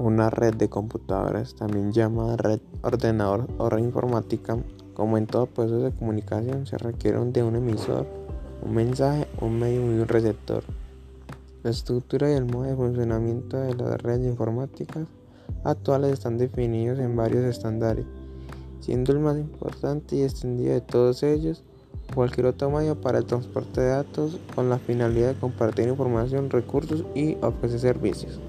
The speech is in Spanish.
Una red de computadores, también llamada red ordenador o red informática, como en todo proceso de comunicación, se requieren de un emisor, un mensaje, un medio y un receptor. La estructura y el modo de funcionamiento de las redes informáticas actuales están definidos en varios estándares, siendo el más importante y extendido de todos ellos cualquier otro medio para el transporte de datos con la finalidad de compartir información, recursos y ofrecer servicios.